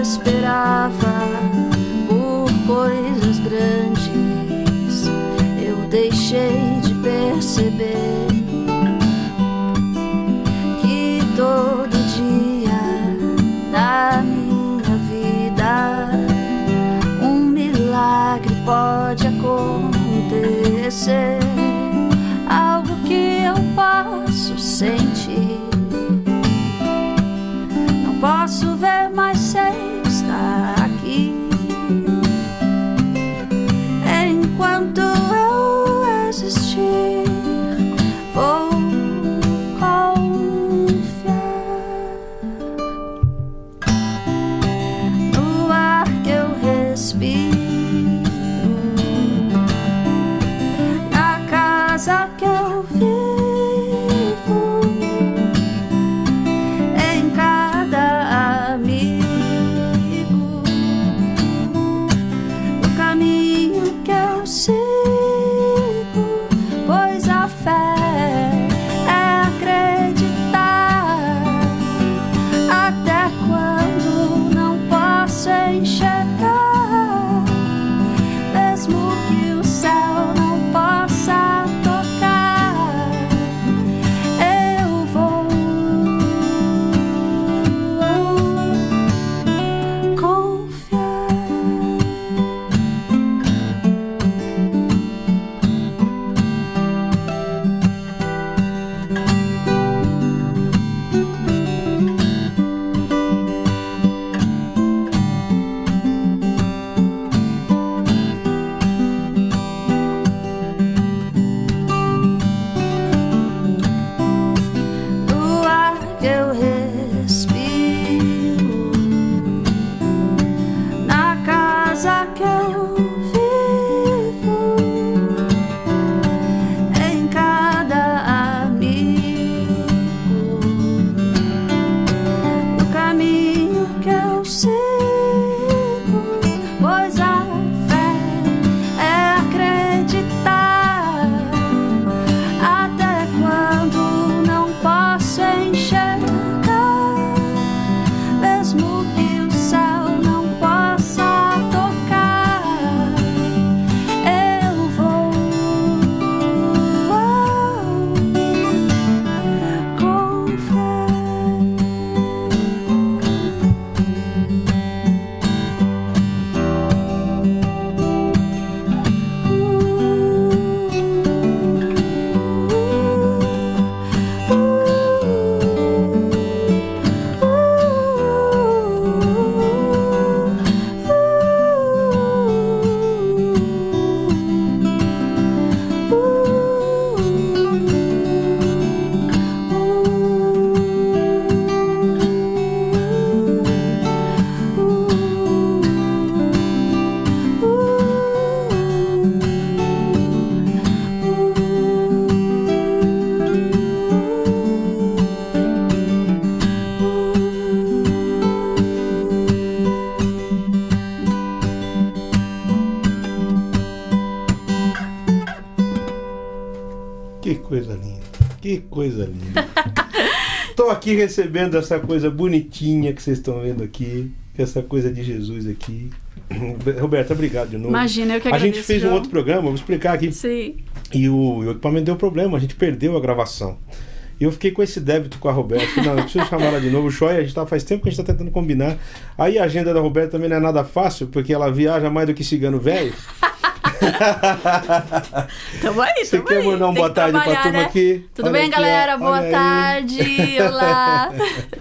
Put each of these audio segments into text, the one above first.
esperava por coisas grandes, eu deixei de perceber que todo dia da minha vida um milagre pode acontecer, algo que eu posso sentir. Não posso ver, mas sei Que coisa linda. Que coisa linda. Estou aqui recebendo essa coisa bonitinha que vocês estão vendo aqui. Essa coisa de Jesus aqui. Roberta, obrigado de novo. Imagina, eu que A agradeço. gente fez um outro programa, vou explicar aqui. Sim. E o, o equipamento deu problema, a gente perdeu a gravação. E eu fiquei com esse débito com a Roberta. Não, eu preciso chamar ela de novo. O Shoy, a gente tá, faz tempo que a gente tá tentando combinar. Aí a agenda da Roberta também não é nada fácil, porque ela viaja mais do que cigano velho. Tamo aí, Você tamo quer aí. mandar um Tem boa tarde pra turma né? aqui? Tudo Olha bem, aqui, galera? ó. Boa Olha aí. tarde. Olá.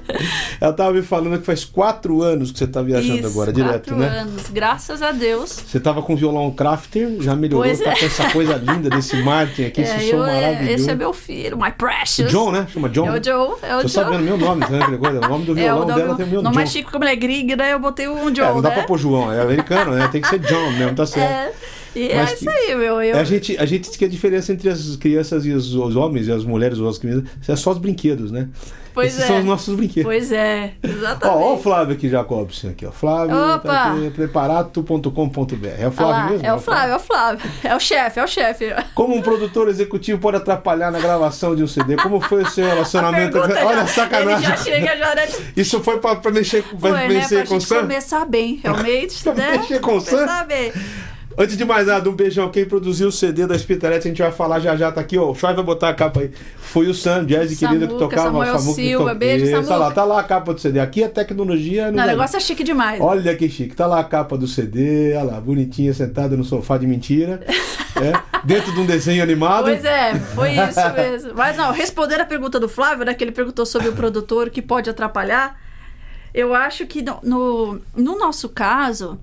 Ela tava me falando que faz quatro anos que você tá viajando Isso, agora, direto, quatro né? anos. Graças a Deus. Você tava com violão crafter, já melhorou, Pois tá é. com essa coisa linda desse Martin aqui, É, esse som eu- é, maravilhoso. esse é meu filho, my precious. John, né? Chama John. É o Joe, é o Tô Joe. sabendo meu nome, né? O nome do É, violão o dela nome, tem o meu não John. mais chique como ele é gringa, né? Eu botei um Joe, É, não dá né? pra pôr João, é americano, né? Tem que ser John mesmo, tá certo. É, e Mas é isso aí, meu. Eu, A gente, a gente diz que a diferença entre as crianças e os, os homens e as mulheres ou as crianças é só os brinquedos, né? pois Esses é. são os nossos brinquedos. Pois é, Ó, exatamente. ó o Flávio aqui, Jacobson, aqui, ó. Flávio, tá preparato.com.br. É o Flávio lá, mesmo? é o Flávio, é o Flávio. É o chefe, é o chefe. Como um produtor executivo pode atrapalhar na gravação de um CD? Como foi o seu A relacionamento? pergunta Olha, já- a sacanagem. Ele já chega já, né? Isso foi pra, pra mexer, com- pra Foi, né? mexer Pra com o Sam? começar bem, realmente, Pra né? mexer com o Sam? Começar bem. Antes de mais nada, um beijão. Quem produziu o CD da Spitalete, a gente vai falar já já, tá aqui, ó. O Choi vai botar a capa aí. Foi o Sam, jazz querido que tocava. Samuel Samuca Silva, to- beijo, Samuca. Olha lá, tá lá a capa do CD. Aqui é tecnologia. Não, o negócio é chique demais. Olha que chique. Tá lá a capa do CD, olha lá, bonitinha, sentada no sofá de mentira. é, dentro de um desenho animado. Pois é, foi isso mesmo. Mas não, respondendo a pergunta do Flávio, né, que ele perguntou sobre o produtor, que pode atrapalhar, eu acho que no, no, no nosso caso,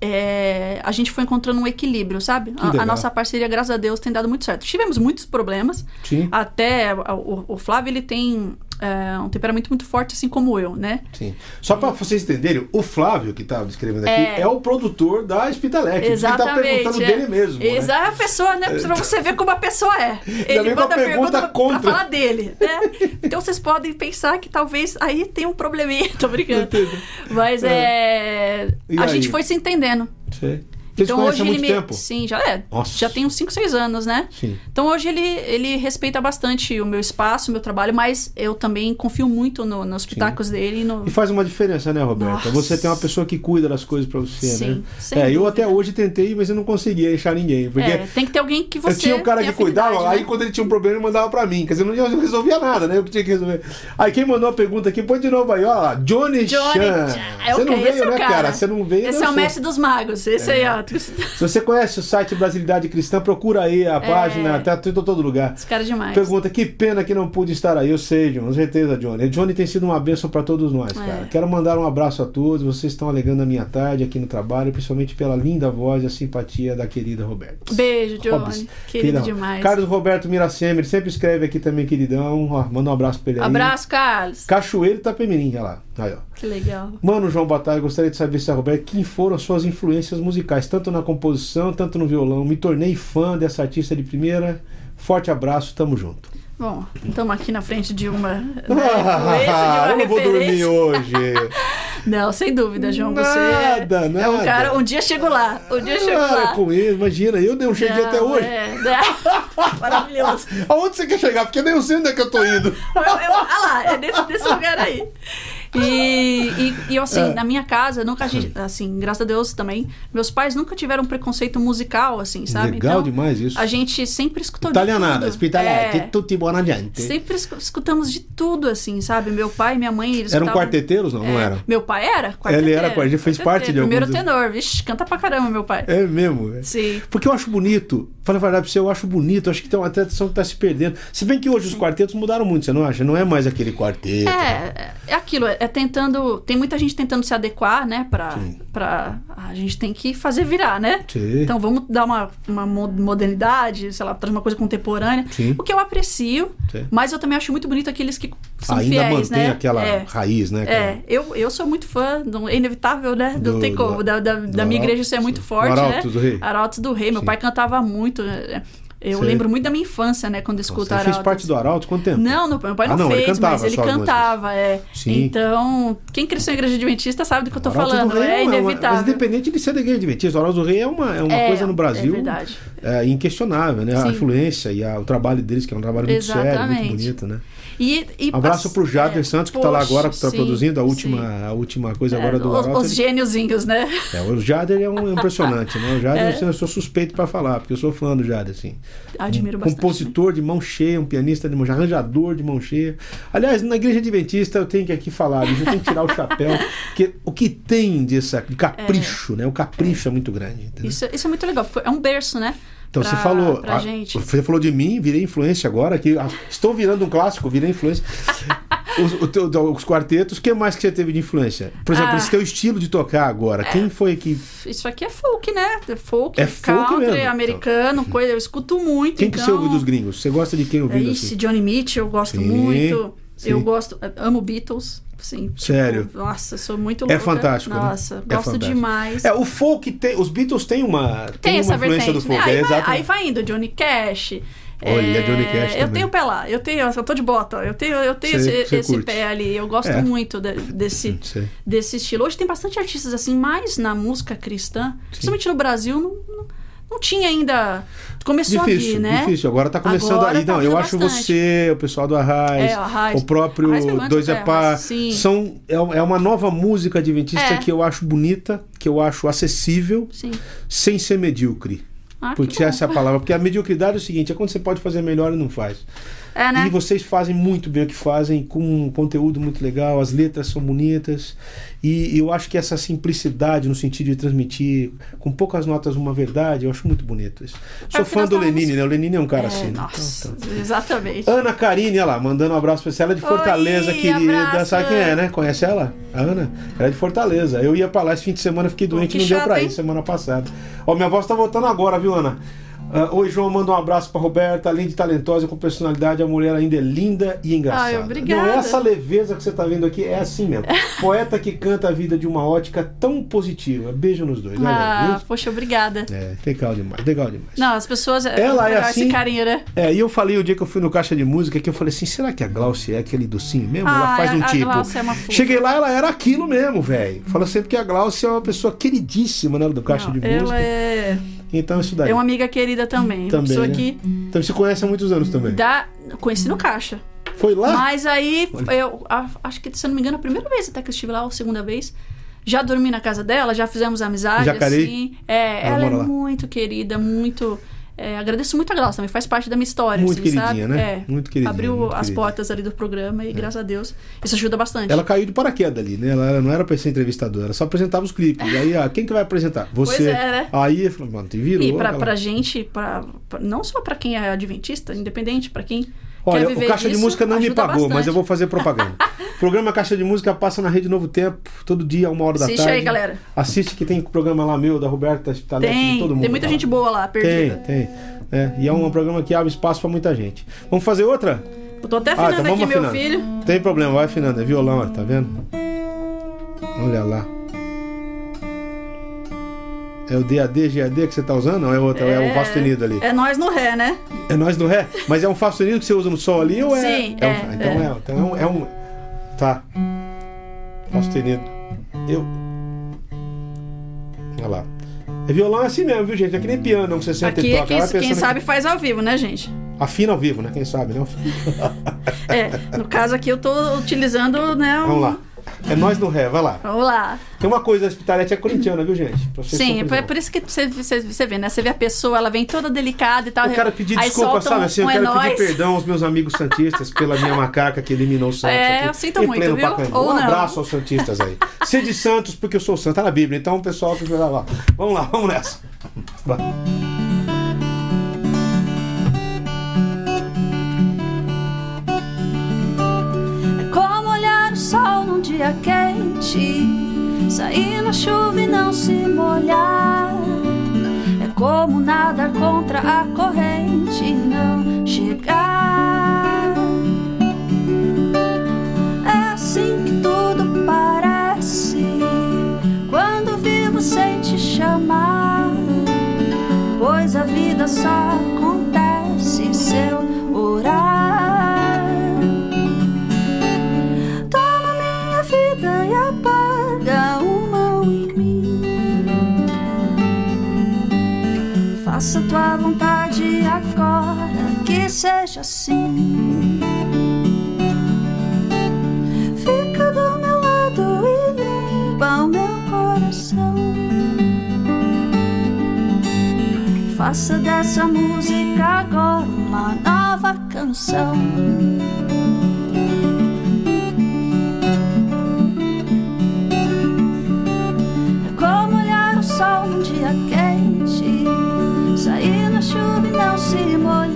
é, a gente foi encontrando um equilíbrio, sabe? A, a nossa parceria, graças a Deus, tem dado muito certo. Tivemos muitos problemas, Sim, até o, o Flávio, ele tem é, um temperamento muito forte, assim como eu, né? sim. Só pra vocês entenderem, o Flávio, que tá descrevendo aqui, é, É. o produtor da Spitalete. Ele tá Exatamente. perguntando é. dele mesmo. né? Exato, a pessoa, né? Pra você ver como a pessoa é. Ele manda a pergunta pergunta contra. pra falar dele, né? Então vocês podem pensar que talvez aí tem um probleminha, tô brincando. Mas é. E a gente foi se entendendo. Sei. Vocês Então hoje há ele muito me. tempo? Sim, já é. Nossa. Já tem uns 5, 6 anos, né? Sim. Então hoje ele, ele respeita bastante o meu espaço, o meu trabalho, mas eu também confio muito no, nos pitacos dele e no. E faz uma diferença, né, Roberta? Nossa. Você tem uma pessoa que cuida das coisas pra você, Sim, né? sem é, eu dúvida. até hoje tentei, mas eu não conseguia deixar ninguém. Porque É, tem que ter alguém que você. eu tinha um cara que cuidava, afinidade, aí né? quando ele tinha um problema, ele mandava pra mim. Quer dizer, eu não eu resolvia nada, né? Eu tinha que resolver. Aí quem mandou a pergunta aqui, põe de novo aí, ó. Johnny, Johnny Chan. É Você o não veio, Esse é né, cara. cara? Você não veio. Esse eu é o sou. mestre dos magos. Esse aí, ó. Se você conhece o site Brasilidade Cristã, procura aí a página, tá tudo todo lugar. Esse cara é demais. Pergunta, que pena que não pude estar aí. Eu sei, John, com certeza, Johnny. Johnny tem sido uma bênção para todos nós, cara. É. Quero mandar um abraço a todos. Vocês estão alegando a minha tarde aqui no trabalho, principalmente pela linda voz e a simpatia da querida Roberta. Beijo, Johnny. Querido Queridão. demais. Carlos Roberto Miracemi, ele sempre escreve aqui também, queridão. Ó, manda um abraço pra ele aí. Abraço, Carlos. Cachoeiro Itapemirim, olha lá. Aí, ó. Que legal. Mano, João Batalha, gostaria de saber se a Roberta, quem foram as suas influências musicais, tanto na composição, tanto no violão. Me tornei fã dessa artista de primeira. Forte abraço, tamo junto. Bom, estamos aqui na frente de uma, né, de uma eu não vou dormir hoje. Não, sem dúvida, João. Nada, você é um nada. cara. Um dia chego lá. Um dia chego Ah, lá. com ele, imagina, eu não cheguei Não, até hoje. é, né? Maravilhoso. Aonde você quer chegar? Porque eu nem sei onde é que eu tô indo. Eu, eu, ah lá, é nesse, nesse lugar aí. E, e, e eu, assim, É. na minha casa, nunca, a gente- assim, graças a Deus também, meus pais nunca tiveram preconceito musical, assim, sabe? Legal então, demais isso. A gente sempre escutou Italianada, de tudo. hospitalete, É, tutti buona gente. sempre escu- escutamos de tudo, assim, sabe? Meu pai minha mãe, eles Eram quarteteiros? Não, não É, eram. Meu pai era Ele era quarteteiro, ele fez parte de Primeiro alguns- tenor, vixe, canta pra caramba, meu pai. É mesmo. é. Sim. Porque eu acho bonito. Fala a verdade pra você, eu acho bonito. Acho que tem uma tradição que tá se perdendo. Se bem que hoje os quartetos mudaram muito, você não acha? Não é mais aquele quarteto. É, é aquilo, é tentando. Tem muita gente tentando se adequar, né? Pra. Sim. pra a gente tem que fazer virar, né? Sim. Então vamos dar uma, uma mo- modernidade, sei lá, trazer uma coisa contemporânea. Sim. O que eu aprecio, mas eu também acho muito bonito aqueles que são Ainda fiéis, mantém né? aquela É. raiz, né? cara? É, eu, eu sou muito fã, não- é inevitável, né? Não Do- tem do- como. Da, da, da do minha igreja isso é muito forte, Do Arautos né? do Rei. Arautos do Rei. Meu pai cantava muito. né? Eu Sei. lembro muito da minha infância, né? Quando escuto Você fez parte do Arauto quanto tempo? Não, meu pai não, Ah, não, ele fez, cantava mas ele cantava, é. Sim. Então, quem cresceu em igreja adventista sabe do que eu Arauto falando, do Rei é uma- inevitável. Mas independente de ser da igreja adventista, o Arauto do Rei é uma, é uma É, coisa no Brasil. É verdade. é, inquestionável, né? A Sim. influência e a- o trabalho deles, que é um trabalho muito sério, muito Exatamente. bonito, né? E, e abraço pass- pro Jader é, Santos, que tá lá agora, que tá sim, produzindo a última, sim. a última coisa É, agora do os, os gêniozinhos, né? É, o Jader é um impressionante, né? O Jader, É. eu sou suspeito pra falar, porque eu sou fã do Jader, assim. Admiro um bastante. compositor de mão cheia, um pianista de mão cheia, arranjador de mão cheia. Aliás, na igreja adventista eu tenho que aqui falar, eu tenho que tirar o chapéu, porque o que tem dessa, de capricho, né? O capricho é muito grande. Isso, isso é muito legal. É um berço, né? Então pra- você falou, a- você falou de mim, virei influência agora, que ah, estou virando um clássico, virei influência. os, o teu- os quartetos, o que mais que você teve de influência? Por exemplo, Ah. esse teu estilo de tocar agora, quem foi que Isso aqui é folk, né? É folk, É folk country, mesmo, então. americano, coisa. Eu escuto muito. quem que então... você ouve dos gringos? Você gosta de quem É ouvindo isso, assim? Johnny Mitchell, eu gosto Sim, muito. Sim. Eu gosto, amo Beatles, sim. tipo, Sério? nossa, eu sou muito É louca. fantástico, né? Nossa, É gosto fantástico. demais. É, o folk tem, os Beatles têm uma Tem uma essa influência vertente, do folk, né? Aí, é vai, aí vai indo, Johnny Cash. Olha, é, Johnny Cash Eu também. tenho pé lá, eu tenho, eu tô de bota, eu tenho, eu tenho Você- esse, você esse pé ali. Eu gosto É. muito de- desse, Sei. desse estilo. Hoje tem bastante artistas assim, mais na música cristã, principalmente no Brasil, não, não, tinha ainda. Começou a Difícil, vir, né? difícil. Agora tá começando Agora aí. tá Não, eu acho bastante. você, o pessoal do Arraiz, É, o Arraiz. o próprio Arraiz Dois é é, Pá, são é, é uma nova música adventista É. que eu acho bonita, que eu acho acessível, Sim. sem ser medíocre. Ah, que Porque essa é a palavra. Porque a mediocridade é o seguinte: é quando você pode fazer melhor e não faz. É, né? E vocês fazem muito bem o que fazem, com um conteúdo muito legal, as letras são bonitas. E eu acho que essa simplicidade no sentido de transmitir com poucas notas uma verdade, eu acho muito bonito isso. Sou É porque fã do Lenine, né? O Lenine é um cara É, assim. né? Nossa, Então, então. exatamente. Ana Karine, olha lá, mandando um abraço pra você. Ela é de Fortaleza, Oi, querida. abraço, Sabe quem é, né? Conhece ela? A Ana? Ela é de Fortaleza. Eu ia pra lá esse fim de semana, fiquei doente e não deu chato, pra ir hein? semana passada. Ó, minha voz tá voltando agora, viu, Ana? Ah, Oi, João, manda um abraço pra Roberta. Além de talentosa com personalidade, a mulher ainda é linda e engraçada. Ai, obrigada. Não, essa leveza que você tá vendo aqui é assim mesmo. Poeta que canta a vida de uma ótica tão positiva. Beijo nos dois. olha Ah, viu? poxa, obrigada. É, legal demais, legal demais. Não, as pessoas. Ela é assim? Carinho, né? É, e eu falei o dia que eu fui no Caixa de Música que eu falei assim, será que a Glaucia é aquele docinho mesmo? ela Ah, faz um a tipo. Glaucia é uma fofa. Cheguei lá, ela era aquilo mesmo, velho. Fala sempre que a Glaucia é uma pessoa queridíssima, né, do Caixa Não, de Música. ela é, Então isso daí. é uma amiga querida também. Também, pessoa né? que Então se conhece há muitos anos também. dá. Conheci no caixa. Foi lá? Mas aí, Olha. eu a- acho que, se eu não me engano, a primeira vez até que eu estive lá, ou a segunda vez. Já dormi na casa dela, já fizemos amizade, Jacareí? assim. É, Ela ela é lá. muito querida, muito. É, agradeço muito a Glaucia também, faz parte da minha história. Muito assim, queridinha, sabe? né? É. Muito queridinha, Abriu muito as queridinha. É. portas ali do programa e, graças a Deus, isso ajuda bastante. Ela caiu de paraquedas ali, né? Ela não era pra ser entrevistadora, ela só apresentava os clipes. Aí, ah, quem que vai apresentar? Você. Pois é, né? Aí mano, te virou. E pra, aquela- pra gente, pra, pra- não só pra quem é adventista, independente, pra quem Olha, o Caixa de disso, Música não me pagou, mas bastante. eu vou fazer propaganda. o programa Caixa de Música passa na Rede Novo Tempo, todo dia, uma hora da Assiste tarde. aí, galera. Assiste que tem programa lá meu, da Roberta Talete, de Tem, todo mundo. tem muita tá gente lá. boa lá, Tem, perdida. tem. É, e é um programa que abre espaço pra muita gente. Vamos fazer outra? Eu tô até Ah, afinando então vamos aqui, meu afinando. filho. Tem problema, vai afinando. É violão, ó, tá vendo? Olha lá. É o DAD, GAD que você tá usando? Ou é outro? É, o Fá sustenido ali? É nós no ré, né? É nós do Ré? Mas é um Fá sustenido que você usa no Sol ali ou é? Sim, um- é, então é. é. Então é um, é um. Tá. Fá sustenido. Eu. Olha lá. É violão é assim mesmo, viu, gente? É que nem piano, não que você senta Aqui e é toca. quem, Vai quem sabe que- faz ao vivo, né, gente? Afina ao vivo, né? Quem sabe, né? É, no caso aqui eu tô utilizando, né? um- Vamos lá. É nós no Ré, vai lá. Vamos lá. Tem uma coisa, a hospitalete é corintiana, viu, gente? Sim, é por- é isso que você, você, você vê, né? Você vê a pessoa, ela vem toda delicada e tal. Eu quero pedir desculpa, sabe um- assim? Eu um é quero pedir nóis. perdão aos meus amigos santistas pela minha macaca que eliminou o Santos. É, aqui, eu sinto muito, viu? Pacaembu. Ou um não. abraço aos santistas aí. Ser de Santos porque eu sou santo, tá na Bíblia. Então, pessoal, que vai lá. Vamos lá, vamos nessa. Vai. Num dia quente, sair na chuva e não se molhar. É como nadar contra a corrente e não chegar. É assim que tudo parece quando vivo sem te chamar. Pois a vida só acontece Faça tua vontade. seja assim. Fica do meu lado e limpa o meu coração. Faça dessa música agora uma nova canção. É como olhar o sol num dia quente, chuva e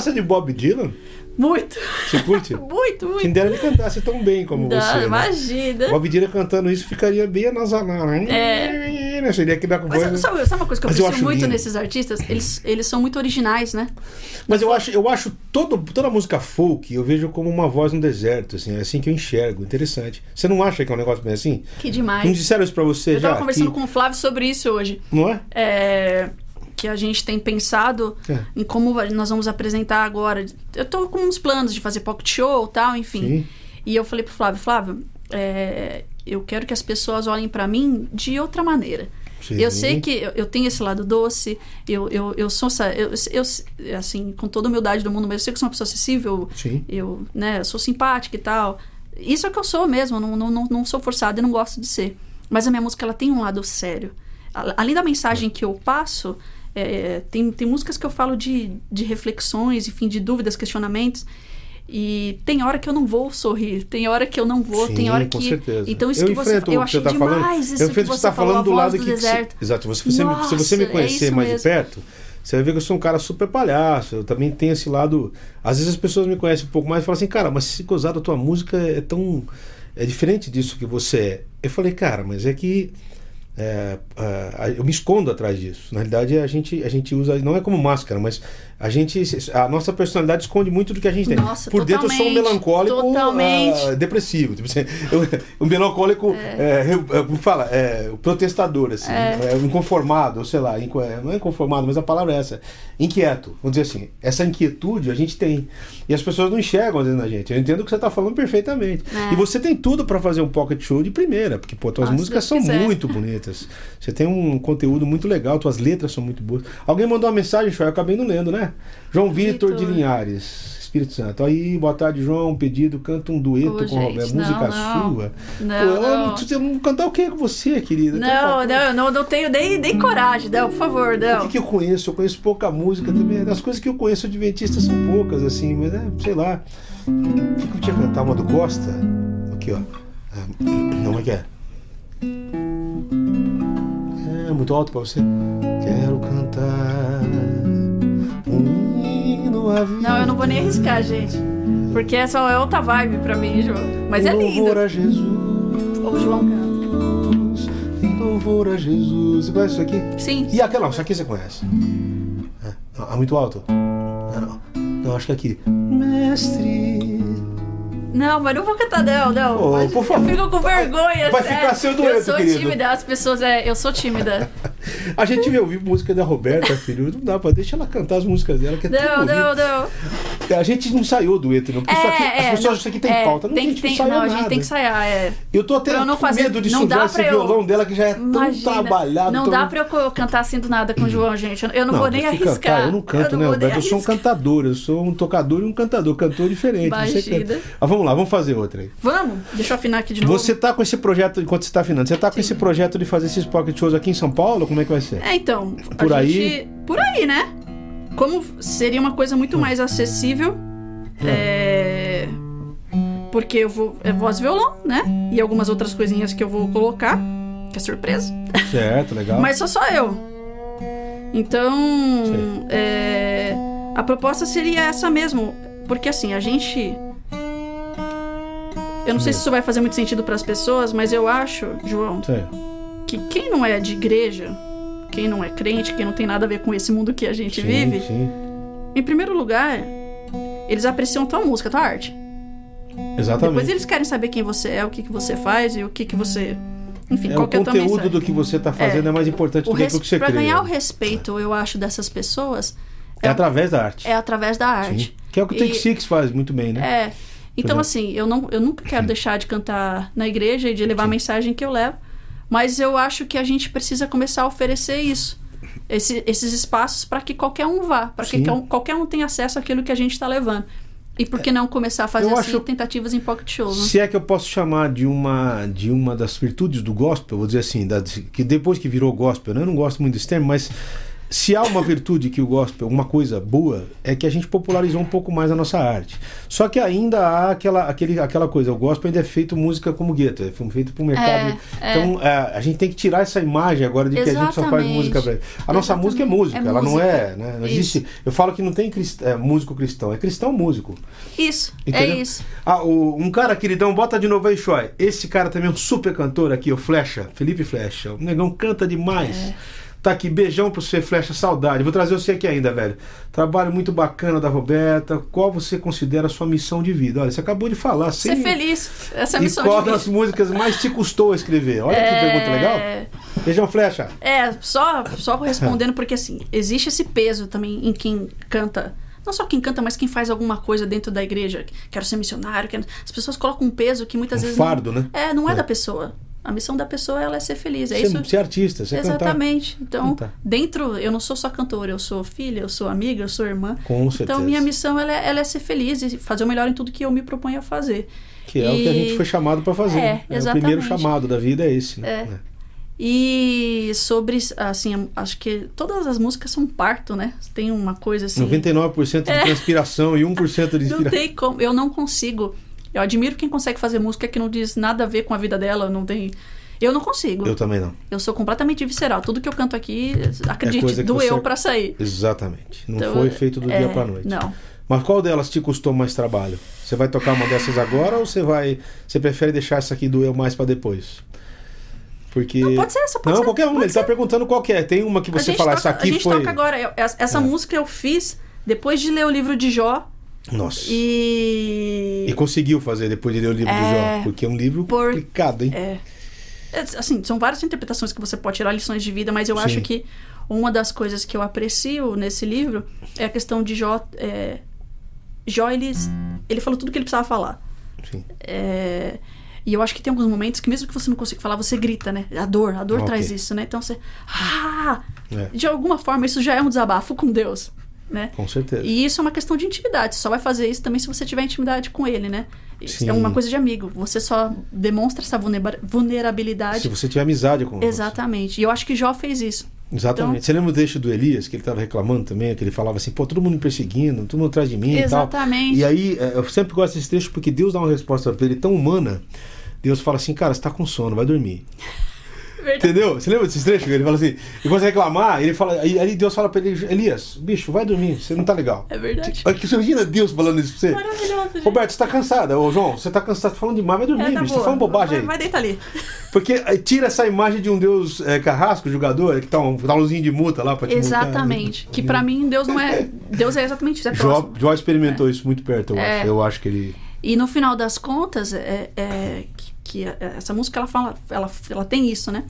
gosta de Bob Dylan? Muito, Você curte? muito, Quem muito. dera ele cantasse tão bem como Não, você. né? imagina. Bob Dylan cantando isso ficaria bem anasalado. É. Seria aqui da Mas voz. sabe, sabe uma coisa que eu Mas eu aprecio muito lindo. nesses artistas? Eles, eles são muito originais, né? Mas eu acho, eu acho todo, toda música folk, eu vejo como uma voz no deserto, assim, é assim que eu enxergo. Interessante. Você não acha que é um negócio bem assim? Que Não demais. disseram isso pra você Eu já? tava conversando que- com o Flávio sobre isso hoje. Não é? É, que a gente tem pensado É. em como nós vamos apresentar agora. Eu tô com uns planos de fazer pocket show e tal, enfim. Sim. E eu falei pro Flávio, Flávio, é, eu quero que as pessoas olhem pra mim de outra maneira. Sim. Eu sei que eu, eu tenho esse lado doce, eu, eu, eu sou essa- eu, eu, assim, com toda a humildade do mundo, mas eu sei que sou uma pessoa acessível, Sim. eu, né, sou simpática e tal. Isso é o que eu sou mesmo, eu não, não, não, sou forçada e não gosto de ser. Mas a minha música ela tem um lado sério. Além da mensagem que eu passo, é, tem, tem músicas que eu falo de, de reflexões, enfim, de dúvidas, questionamentos. E tem hora que eu não vou sorrir, tem hora que eu não vou, Sim, tem hora com que. certeza. Então isso eu que você eu que você achei tá falando. demais isso eu que que você você tá falou, falando do lado do que deserto. Você, exato, se você, me, se você me Nossa, é conhecer isso mais de mesmo. perto, você vai ver que eu sou um cara super palhaço. Eu também tenho esse lado. Às vezes as pessoas me conhecem um pouco mais e falam assim, cara, mas se gozar da tua música é tão. É diferente disso que você é. Eu falei, cara, mas é que. É, é, eu me escondo atrás disso. Na realidade, a gente, a gente usa, não é como máscara, mas a gente, a nossa personalidade esconde muito do que a gente tem. Nossa, Por dentro eu sou um melancólico ah, depressivo. Tipo assim, um melancólico, é, é, como fala, é, protestador, assim, é. inconformado, ou sei lá, é, não é inconformado, mas a palavra é essa, inquieto. Vamos dizer assim, essa inquietude a gente tem. E as pessoas não enxergam dentro da gente. Eu entendo o que você está falando perfeitamente. É. E você tem tudo para fazer um pocket show de primeira, porque, pô, tuas se músicas são quiser. muito bonitas. Você tem um conteúdo muito legal, tuas letras são muito boas. Alguém mandou uma mensagem, Show, eu acabei não lendo, né? João Vitor de Vitor. Linhares. Espírito Santo. Aí, boa tarde, João. Um pedido, canta um dueto Ô, com o Roberto. Música não. sua. Não, Pô, não. cantar o que com você, querida? Não, não, eu não, não tenho nem, nem coragem, não, por favor, O não. que, que eu conheço? Eu conheço pouca música também. Das coisas que eu conheço adventistas são poucas, assim, mas é, sei lá. O que, que eu tinha que cantar? Uma do Costa? Aqui, ó. Ah, Não, é que é? É muito alto pra você? Quero cantar vida. Não, eu não vou nem arriscar, gente. Porque essa é outra vibe pra mim, João. Mas é lindo. louvor a Jesus. O João. Em louvor a Jesus. Você conhece isso aqui? Sim. E aquela, não, isso aqui você conhece. É, não, é muito alto? Não. Não, acho que aqui. Mestre. Não, mas não vou cantar, não, não. Ô, Mas por favor. Eu fico com vergonha, Vai sério. ficar seu dueto, Eu sou querido. tímida, as pessoas, é, eu sou tímida. A gente veio ouvir música da Roberta, filho. Não dá pra deixar ela cantar as músicas dela, que é deu, bonito. deu. A gente não ensaiou dueto, não. Porque isso aqui, as pessoas, isso aqui tem é, pauta. Não, tem, a gente tem, não ensaiou não, a nada. gente tem que ensaiar. É. Eu tô até eu não com fazer- medo de não sujar esse eu- violão dela que já é tão Imagina, trabalhado. Não tão... dá pra eu cantar assim do nada com o João, gente. Eu- Eu não, vou nem que arriscar. Cantar. Eu não canto, não né, Roberto? Eu sou um cantador. Eu sou um tocador e um cantador. Cantor diferente. Imagina. Ah, vamos lá, vamos fazer outra aí. Vamos? Deixa eu afinar aqui de novo. Você tá com esse projeto, enquanto você tá afinando, você tá com Sim. esse projeto de fazer esses pocket shows aqui em São Paulo? Como é que vai ser? É, então. a Por aí? gente- por aí, né? Como seria uma coisa muito mais acessível. é, Porque eu vou. É voz e violão, né? E algumas outras coisinhas que eu vou colocar. Que é surpresa. Certo, legal. Mas sou só eu. Então. Sim. é, A proposta seria essa mesmo. Porque assim, a gente. Eu não sei se isso vai fazer muito sentido para as pessoas, mas eu acho, João, Certo. que quem não é de igreja, quem não é crente, quem não tem nada a ver com esse mundo que a gente Sim, vive, Sim, em primeiro lugar, eles apreciam tua música, tua arte. exatamente. Depois eles querem saber quem você é, o que, que você faz e o que, que você. Enfim, É, qual o é conteúdo do que você tá fazendo é, mais importante do que o que você crê. ganhar o respeito, eu acho, dessas pessoas, É através da arte. é através da arte. Sim. Que é o que o Take E- Six faz muito bem, né? É. Então, assim, eu, não, eu nunca quero deixar de cantar na igreja e de levar a mensagem que eu levo, mas eu acho que a gente precisa começar a oferecer isso. esse- esses espaços para que qualquer um vá, para que qualquer um tenha acesso àquilo que a gente está levando. E por que não começar a fazer assim, acho- tentativas em pocket shows, né? Se é que eu posso chamar de uma, de uma das virtudes do gospel, vou dizer assim, da- que depois que virou gospel, né? eu não gosto muito desse termo, mas se há uma virtude que o gospel, uma coisa boa, é que a gente popularizou um pouco mais a nossa arte. Só que ainda há aquela, aquele, aquela coisa, o gospel ainda é feito música como gueto, é feito pro mercado. É, então é, a gente tem que tirar essa imagem agora de que a gente só faz Exatamente. música velha. A nossa Exatamente. música é música, É ela não música. é. Né? Não existe, eu falo que não tem crist- é, músico cristão, é cristão músico. Isso, Entendeu? é isso. Ah, o- um cara queridão, bota de novo aí, Shoy. Esse cara também é um super cantor aqui, o Flecha, Felipe Flecha. O negão canta demais. É. Tá aqui, beijão pro você, Flecha, saudade. Vou trazer você aqui ainda, velho. Trabalho muito bacana da Roberta. Qual você considera a sua missão de vida? Olha, você acabou de falar. Ser sem- feliz. Essa é a E missão qual de das vida. músicas mais te custou escrever? Olha que É, pergunta legal. Beijão, Flecha. É, só, só respondendo, porque assim, existe esse peso também em quem canta. Não só quem canta, mas quem faz alguma coisa dentro da igreja. Quero ser missionário. Quero... As pessoas colocam um peso que muitas Um vezes. fardo, não... né? É, não é, É. da pessoa. A missão da pessoa ela é ser feliz. É Ser, isso. ser artista, ser cantar. Exatamente. Então, Cantar. dentro, eu não sou só cantora, eu sou filha, eu sou amiga, eu sou irmã. Com certeza. Então, minha missão ela é, ela é ser feliz e fazer o melhor em tudo que eu me proponho a fazer. Que é o que a E- gente foi chamado para fazer. É, né? O exatamente. primeiro chamado da vida é esse, né? É. É. E sobre, assim, acho que todas as músicas são parto, né? Tem uma coisa assim. 99% de transpiração e 1% de Não inspiração. tem como, eu não consigo. Eu admiro quem consegue fazer música que não diz nada a ver com a vida dela, não tem. Eu não consigo. Eu Eu, também não. sou completamente visceral. Tudo que eu canto aqui, acredite, É doeu você- pra sair. Exatamente. Não Então, foi feito do é, dia pra noite. Não. Mas qual delas te custou mais trabalho? Você vai tocar uma dessas agora ou você vai. Você prefere deixar essa aqui doer mais pra depois? Porque. Não, pode ser essa, pode Não, ser, qualquer uma. Ele tá perguntando qual é. Tem uma que A você fala, toca- essa A aqui gente foi. toca agora. Eu- essa essa É. música eu fiz depois de ler o livro de Jó Nossa. e. E conseguiu fazer depois de ler o livro do É, Jó. Porque é um livro por- complicado, hein? É. Assim, são várias interpretações que você pode tirar lições de vida, mas eu Sim. acho que uma das coisas que eu aprecio nesse livro é a questão de Jó. É, Jó, ele, ele falou tudo que ele precisava falar. Sim. É, e eu acho que tem alguns momentos que, mesmo que você não consiga falar, você grita, né? A dor, a dor traz isso, né? Então você. Ah! É, De alguma forma, isso já é um desabafo com Deus, né? com certeza. E isso é uma questão de intimidade. Você só vai fazer isso também se você tiver intimidade com ele, né? Isso Sim. é uma coisa de amigo. Você só demonstra essa vulnera- vulnerabilidade. Se você tiver amizade com Exatamente. E eu acho que Jó fez isso. Exatamente. Então- Você lembra o trecho do Elias, que ele estava reclamando também, que ele falava assim, pô, todo mundo me perseguindo, todo mundo atrás de mim e. Exatamente. E aí, é, eu sempre gosto desse trecho porque Deus dá uma resposta pra ele tão humana. Deus fala assim, cara, você tá com sono, vai dormir. Verdade. Entendeu? Você lembra desse trecho? Ele fala assim, e quando você reclamar, ele fala, aí, aí Deus fala pra ele, Elias, bicho, vai dormir, você não tá legal. É verdade. Olha que Você imagina Deus falando isso pra você? Maravilhoso, gente. Roberto, você tá cansada. Ô, João, você tá cansado, tá falando demais, vai dormir, É, tá bicho. Você boa. tá falando bobagem vai, aí. vai deitar ali. Porque aí tira essa imagem de um Deus é, carrasco, jogador, que tá um, um luzinho de multa lá pra te multar. Exatamente. Que pra mim, Deus não é. Deus é exatamente isso. É Jó. Jó experimentou isso muito perto, eu É. acho. Eu acho que ele. E no final das contas, é, é que, que essa música ela fala, ela, ela tem isso, né?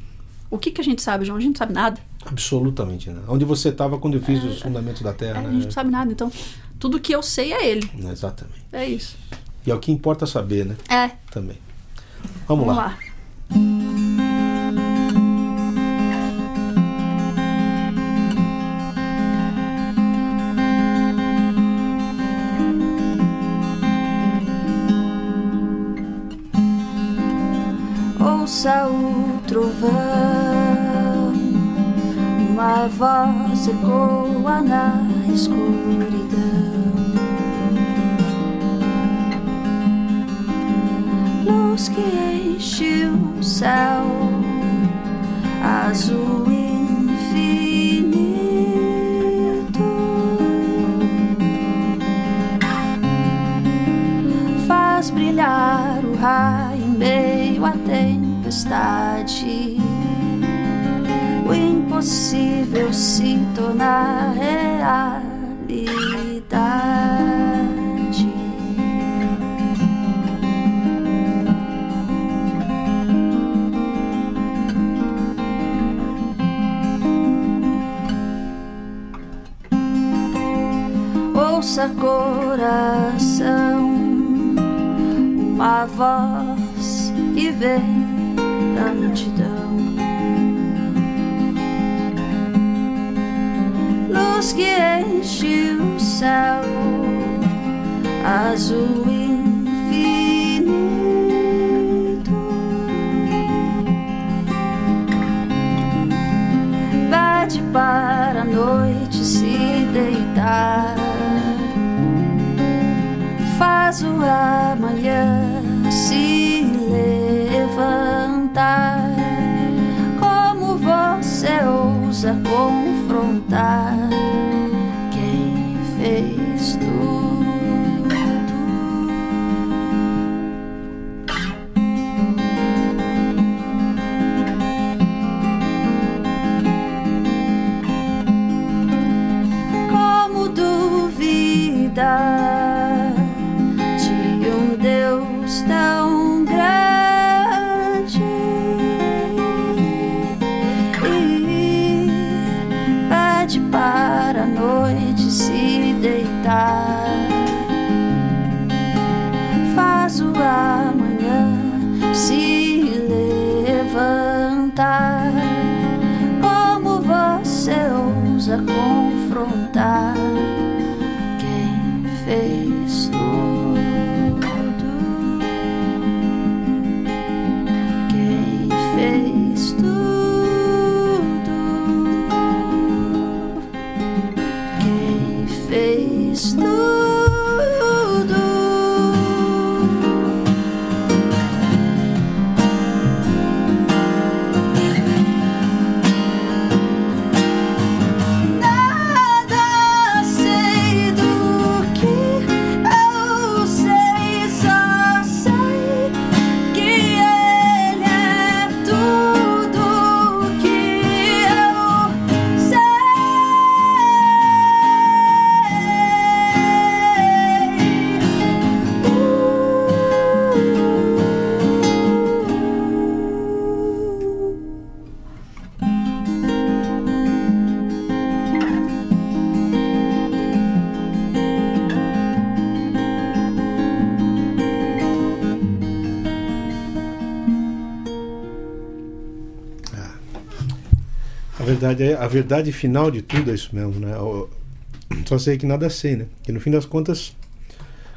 O que, que a gente sabe, João? A gente não sabe nada. Absolutamente nada. Onde você estava quando eu fiz os fundamentos da É, Terra, a né? gente não sabe nada. Então, tudo que eu sei é ele. Exatamente. É isso. E é o que importa saber, né? É. Também. Vamos, Vamos lá. lá. Ouça o trovão, uma voz ecoa na escuridão. luz que enche o céu azul infinito faz brilhar o raio em meio à tempestade. O impossível se tornar realidade. Ouça coração, uma voz que vem multidão. Luz que enche o céu, azul infinito. Pede para a noite se deitar faz o amanhã verdade, é, a verdade final de tudo é isso mesmo, né? Só sei que nada sei, né? Que no fim das contas,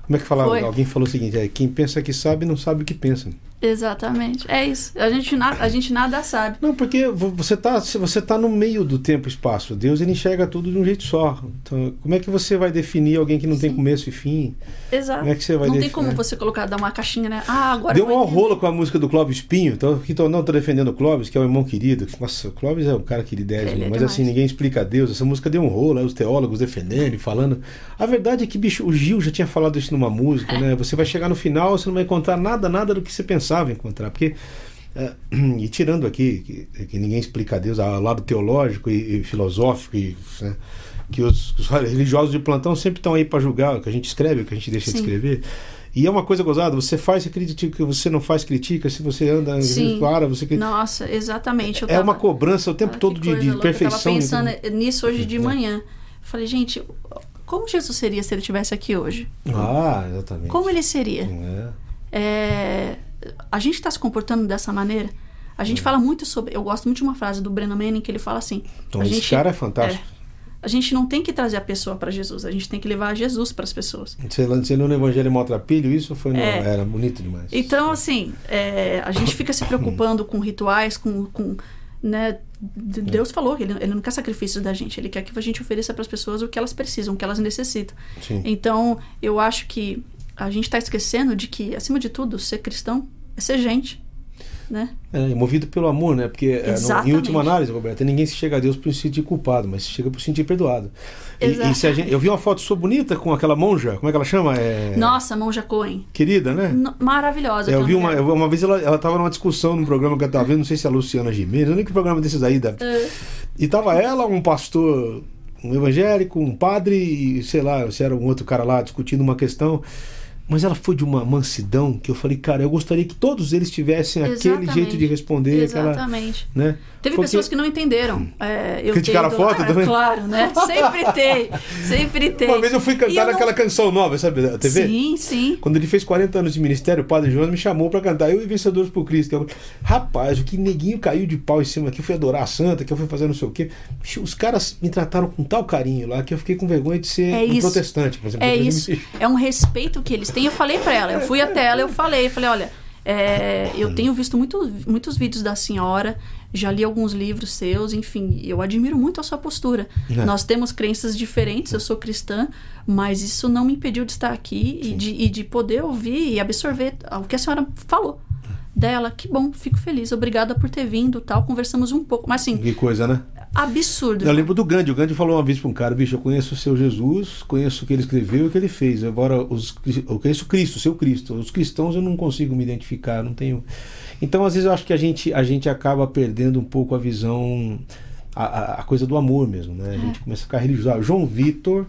como é que falava? Alguém falou o seguinte: é, quem pensa que sabe não sabe o que pensa. Exatamente. É isso. A gente, na, a gente nada sabe. Não, porque vo- você está você tá no meio do tempo e espaço. Deus ele enxerga tudo de um jeito só. Então, como é que você vai definir alguém que não tem Sim. começo e fim? Exato. Como é que você vai Não tem definir? como você colocar, dar uma caixinha, né? Ah, agora. Deu um rolo com a música do Clóvis Pinho. Então, aqui tô, não tô defendendo o Clóvis, que é o irmão querido. Nossa, o Clóvis é um cara queridésimo. Ele é mas demais. assim, ninguém explica a Deus. Essa música deu um rolo, aí os teólogos defendendo e falando. A verdade é que, bicho, o Gil já tinha falado isso numa música, né? Você vai chegar no final, você não vai encontrar nada, nada do que você pensava encontrar. Porque. é, e tirando aqui, que, que ninguém explica a Deus ao lado teológico e, e filosófico, e, né? que os, os religiosos de plantão sempre estão aí para julgar o que a gente escreve, o que a gente deixa Sim. de escrever. E é uma coisa gozada, você faz critica, você não faz critica, se você anda, Sim. para, você critica. Nossa, exatamente. Eu É uma tava- cobrança o tempo Ah, todo que de, de louca. perfeição. Eu tava né? pensando nisso hoje de manhã. Eu falei, gente, como Jesus seria se ele estivesse aqui hoje? Ah, exatamente. Como ele seria? É. É, a gente está se comportando dessa maneira. A gente fala muito sobre. Eu gosto muito de uma frase do Brennan Manning que ele fala assim: Então, a esse gente, cara é fantástico. a gente não tem que trazer a pessoa para Jesus, a gente tem que levar Jesus para as pessoas. Você, leu no Evangelho Maltrapilho, isso foi no, É. era bonito demais. Então, assim, é, a gente fica se preocupando com rituais, com. com né, D- Deus falou que ele, ele não quer sacrifícios da gente, ele quer que a gente ofereça para as pessoas o que elas precisam, o que elas necessitam. Sim. Então, eu acho que a gente está esquecendo de que, acima de tudo, ser cristão é ser gente, né? É, movido pelo amor, né? Porque é, no- em última análise, Roberta, ninguém se chega a Deus por se sentir culpado, mas se chega por se sentir perdoado. E, e se gente, eu vi uma foto sua bonita com aquela monja, como é que ela chama? É, Nossa, Monja Cohen. Querida, né? No- maravilhosa. É, eu vi uma, uma vez ela, ela tava numa discussão num programa que eu tava vendo, não sei se é a Luciana Gimenez, não sei que programa desses aí. Da, É. E tava ela, um pastor, um evangélico, um padre, e sei lá, se era um outro cara lá discutindo uma questão. Mas ela foi de uma mansidão que eu falei, cara, eu gostaria que todos eles tivessem aquele Exatamente. jeito de responder, aquela. Exatamente. Né? Teve Porque- pessoas que não entenderam. É, eu Criticaram tenho a foto ido- também? Claro, né? Sempre tem. Sempre tem. Uma vez eu fui cantar eu não- naquela canção nova, sabe, da TV? Sim, sim. Quando ele fez 40 anos de ministério, o Padre Jonas me chamou pra cantar. Eu e Vencedores por Cristo. Eu- Rapaz, o que neguinho caiu de pau em cima aqui, eu fui adorar a santa, que eu fui fazer não sei o quê. Os caras me trataram com tal carinho lá que eu fiquei com vergonha de ser É um protestante, por exemplo. É isso. me- É um respeito que eles têm. Eu falei pra ela, eu fui até ela, eu falei, eu falei, olha, é, eu tenho visto muito, muitos vídeos da senhora, já li alguns livros seus, enfim, eu admiro muito a sua postura. É. Nós temos crenças diferentes, eu sou cristã, mas isso não me impediu de estar aqui e de, e de poder ouvir e absorver o que a senhora falou. Dela, que bom, fico feliz, obrigada por ter vindo tal. Conversamos um pouco, mas assim, Que coisa, né? absurdo. Eu lembro do Gandhi. O Gandhi falou uma vez para um cara: bicho, eu conheço o seu Jesus, conheço o que ele escreveu e o que ele fez. Agora, os, eu conheço Cristo, o seu Cristo. Os cristãos eu não consigo me identificar, não tenho. Então, às vezes, eu acho que a gente, a gente acaba perdendo um pouco a visão, a, a- coisa do amor mesmo, né? A gente começa a ficar religioso. Ah, João Vitor.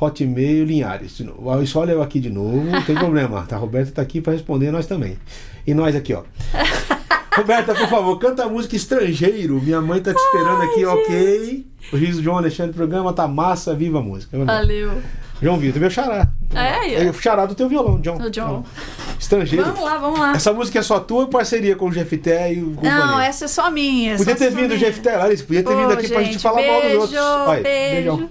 Hotmail Linhares. Isso olha eu aqui de novo, não tem problema. Tá, a Roberta tá aqui para responder, nós também. E nós aqui, ó. Roberta, por favor, canta a música Estrangeiro. Minha mãe tá te esperando aqui, ok. O riso do João Alexandre, o programa tá massa, viva a música. Lá. Valeu. João Vitor, meu xará. É, É o xará do teu violão, John. O John. Estrangeiro. Vamos lá, vamos lá. Essa música é só tua ou parceria com o Jefté e o? Não, essa é só minha. Podia só ter vindo o. Jefté, Larissa, podia ter Ô, vindo aqui pra gente gente, falar mal dos beijo, outros. Olha, beijo. beijão.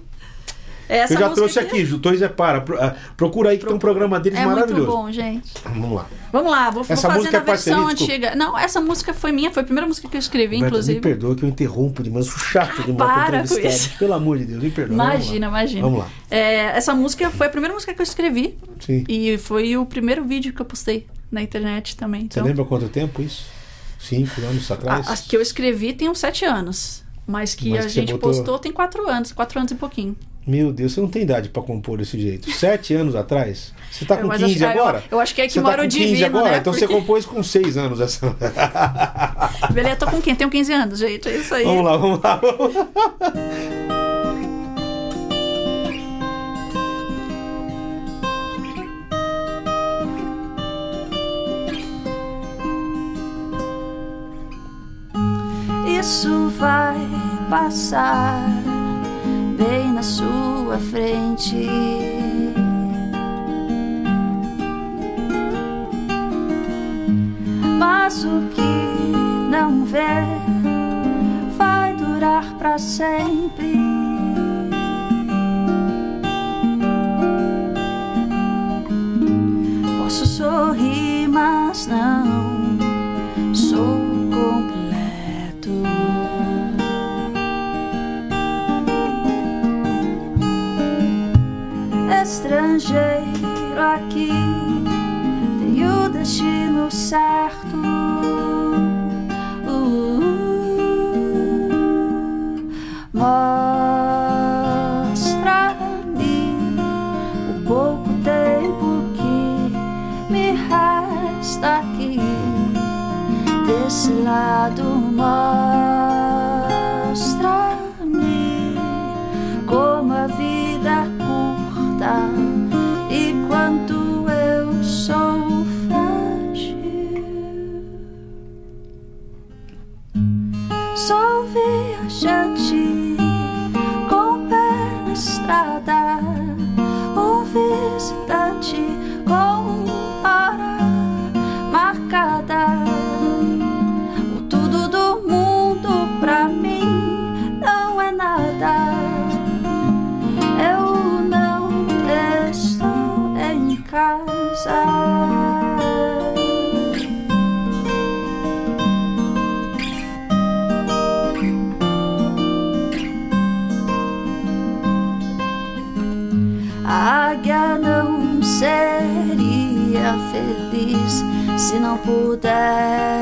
Essa Eu já trouxe aqui, Jutores é para. Ah, Procura aí que tem um programa deles É maravilhoso. muito bom, gente. Vamos lá. Vamos lá, vou, vou Essa fazer música na é versão antiga. Não, essa música foi minha, foi a primeira música que eu escrevi, inclusive. Me perdoa que eu interrompo demais, sou chato demais para pra com isso. Pelo amor de Deus, me perdoa. Vamos lá. Imagina, imagina. Vamos lá. É, essa música foi a primeira música que eu escrevi Sim. e foi o primeiro vídeo que eu postei na internet também. Você Então, lembra quanto tempo isso? Cinco anos atrás? a- as que eu escrevi tem uns sete anos. Mas que Mas a que você gente botou- postou tem quatro anos, quatro anos e pouquinho. Meu Deus, você não tem idade pra compor desse jeito. Sete anos atrás? Você tá É, com mas 15 acho- ah, eu- agora? eu acho que é que você mora tá o com 15 divino, agora? né? Então você Porque- compôs com seis anos essa. Beleza, tô com quem? Tenho 15 anos, gente. É isso aí. vamos lá, vamos lá. Isso vai passar bem na sua frente. Mas o que não vê vai durar pra sempre. Posso sorrir, mas não Estrangeiro aqui, tenho destino certo. Uh, Mostra-me o pouco tempo que me resta aqui desse lado se não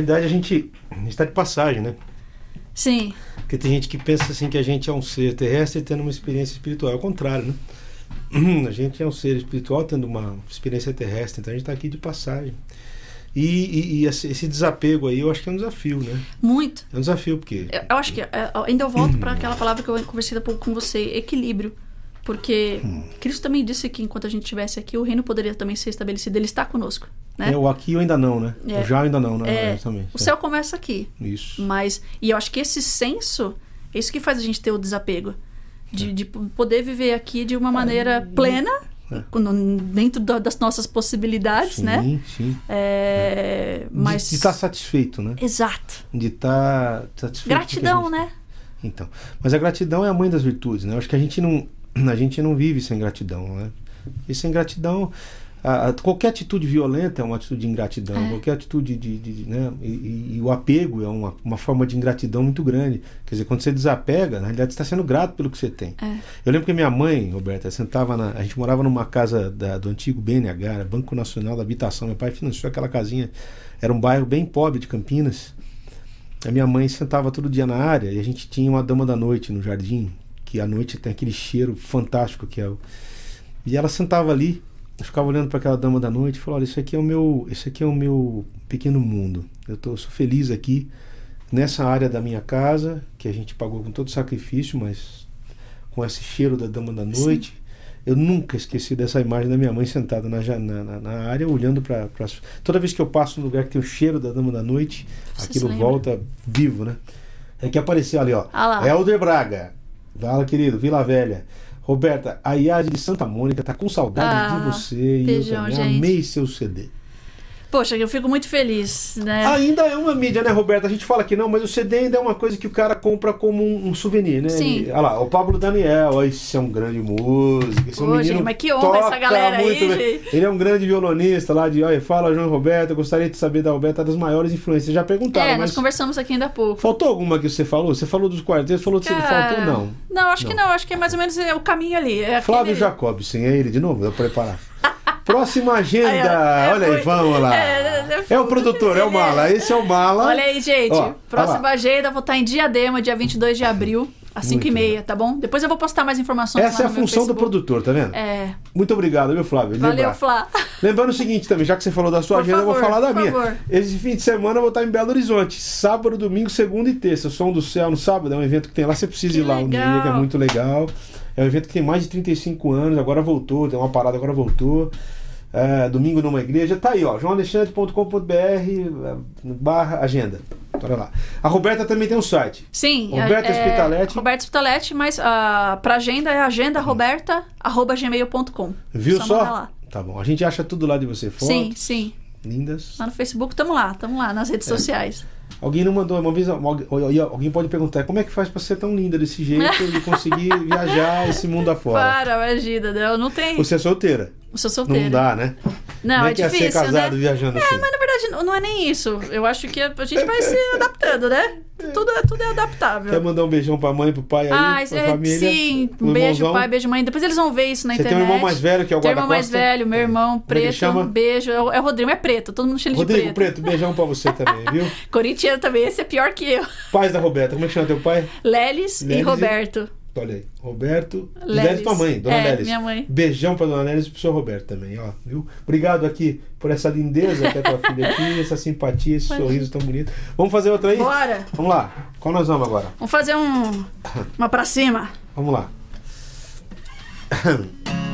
realidade, a gente está de passagem, né? Sim, Porque tem gente que pensa assim que a gente é um ser terrestre tendo uma experiência espiritual. É o contrário, né? A gente é um ser espiritual tendo uma experiência terrestre, então a gente está aqui de passagem. E, e- e esse desapego aí, eu acho que é um desafio, né? muito. É um desafio, porque Eu, eu acho que é, ainda eu volto para aquela palavra que eu conversei há pouco com você, equilíbrio. Porque Cristo também disse que enquanto a gente estivesse aqui, o reino poderia também ser estabelecido. Ele está conosco, né? é, o aqui eu ainda não, né? É. O já ainda não, né? É, Exatamente. o céu começa aqui. Isso. Mas, e eu acho que esse senso, é isso que faz a gente ter o desapego. É. De, de poder viver aqui de uma maneira plena, É. quando- dentro da- das nossas possibilidades, sim, né? sim. É, mas. De estar satisfeito, né? Exato. De estar satisfeito. com o que a Gratidão, gente- né? Então, mas a gratidão é a mãe das virtudes, né? Eu acho que a gente não, a gente não vive sem gratidão, né? E sem gratidão, a- a- qualquer atitude violenta é uma atitude de ingratidão, É. qualquer atitude de, de- de- né? E, e- e o apego é uma, uma forma de ingratidão muito grande. Quer dizer, quando você desapega, na realidade você está sendo grato pelo que você tem. É. Eu lembro que minha mãe, Roberta, sentava na, a gente morava numa casa da- do antigo BNH, Banco Nacional da Habitação. Meu pai financiou aquela casinha, era um bairro bem pobre de Campinas. A minha mãe sentava todo dia na área e a gente tinha uma dama da noite no jardim, que à noite tem aquele cheiro fantástico que é o... E ela sentava ali, eu ficava olhando para aquela dama da noite e falava: "Olha, isso aqui é o meu, isso aqui é o meu pequeno mundo. Eu tô eu sou feliz aqui nessa área da minha casa, que a gente pagou com todo sacrifício, mas com esse cheiro da dama da noite. Eu nunca esqueci dessa imagem da minha mãe sentada na, na, na- área, olhando para. Toda vez que eu passo num lugar que tem o cheiro da dama da noite, Você aquilo volta vivo, né? É que apareceu ali, ó. Ah. Helder Braga. Fala, querido, Vila Velha. Roberta, a Yadi de Santa Mônica tá com saudade Ah, de você. E eu também gente. amei seu CD. Poxa, eu fico muito feliz, né? Ainda é uma mídia, né, Roberto? A gente fala que não, mas o CD ainda é uma coisa que o cara compra como um, um souvenir, né? Sim. Ele- olha lá, o Pablo Daniel, esse é um grande músico. Esse é um Pô, menino gente, mas que honra essa galera aí, gente. Ele é um grande violonista lá de, olha, fala João Roberto, eu gostaria de saber da Roberta das maiores influências. Já perguntaram, é, mas nós conversamos aqui ainda há pouco. faltou alguma que você falou? Você falou dos quartetos, falou que você Cara, faltou? Não. Não, acho que Não. não. Acho que é mais ou menos é, o caminho ali. É Flávio aquele- Jacobsen, é ele de novo? Vou preparar. Próxima agenda. É olha aí, vamos lá. é, é- É o produtor, é o Mala. Esse é o Mala. Olha aí, gente. Ó, Próxima olha lá. agenda, vou estar em Diadema, dia 22 de abril, às 5h30, tá bom? Depois eu vou postar mais informações Essa é a meu função do produtor, tá vendo? É. Muito obrigado, viu, Flávio? Valeu, Lembrar. Flá. Lembrando o seguinte também, já que você falou da sua Por agenda, eu vou favor, falar da por minha. favor. Esse fim de semana eu vou estar em Belo Horizonte. Sábado, domingo, segunda e terça. Som do Céu no sábado é um evento que tem lá. Você precisa Que ir lá um dia, legal. que é muito legal. É um evento que tem mais de 35 anos, agora voltou, tem uma parada, agora voltou. É, domingo numa igreja. Tá aí, ó. joalexandre.com.br é, barra agenda. Bora lá. A Roberta também tem um site. Sim. Roberta é, Spitaletti. Roberta Spitaletti, mas uh, pra agenda é agendaroberta.gmail.com. Viu Só só? Tá bom. A gente acha tudo lá de você. Fotos Sim, sim. Lindas. Lá no Facebook, tamo lá, tamo lá, nas É. redes sociais. Alguém não mandou, uma vez alguém- pode perguntar como é que faz pra ser tão linda desse jeito e conseguir viajar esse mundo afora. Para, imagina, né? eu não tenho. Você é solteira. Eu sou solteira. Não dá, né? Não, Como é é que é difícil, ser casado né? viajando assim? Mas na verdade não- é nem isso. Eu acho que a gente vai se adaptando, né? Tudo, é- tudo é adaptável. Quer mandar um beijão pra mãe, pro pai aí, Ah, pra é, família? sim. Um beijo, pai, beijo, mãe. Depois eles vão ver isso na Você tem internet. um irmão mais velho que é o Tem um irmão mais velho, meu irmão, é que ele preto. chama? Um beijo. É o, é Rodrigo, é preto. Todo mundo chama ele de Rodrigo preto. Preto, beijão pra você também, viu? Corintiano também, esse é pior que eu. Pais da Roberta, como é que chama teu pai? Lelis, Lelis e e- Roberto. Olha aí, Roberto. Lelis tua mãe, dona É, Lelis. minha mãe. Beijão pra dona Lelis e pro seu Roberto também, ó, viu? Obrigado aqui por essa lindeza que é tua filha aqui, essa simpatia, esse Imagina. sorriso tão bonito. Vamos fazer outra aí? Bora. Vamos lá. Qual nós vamos agora? Vamos fazer um. Uma pra cima. Vamos lá.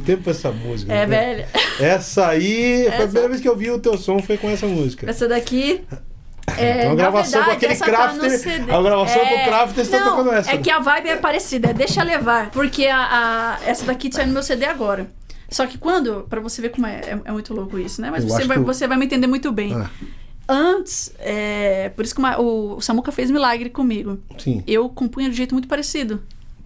tempo essa música? É, né? velho. Essa aí, foi a Essa- primeira vez que eu vi o teu som foi com essa música. Essa daqui. É, Então a na gravação com verdade, aquele essa tá no crafter, CD. a gravação com o crafter está tocando essa. É que a vibe é parecida, deixa levar. Porque a, a- essa daqui saiu no meu CD agora. Só que quando, pra você ver como é, é, é muito louco isso, né? Mas você vai, que você vai me entender muito bem. Ah, Antes, é, por isso que uma- o, o Samuca fez milagre comigo. sim, Eu compunha de jeito muito parecido.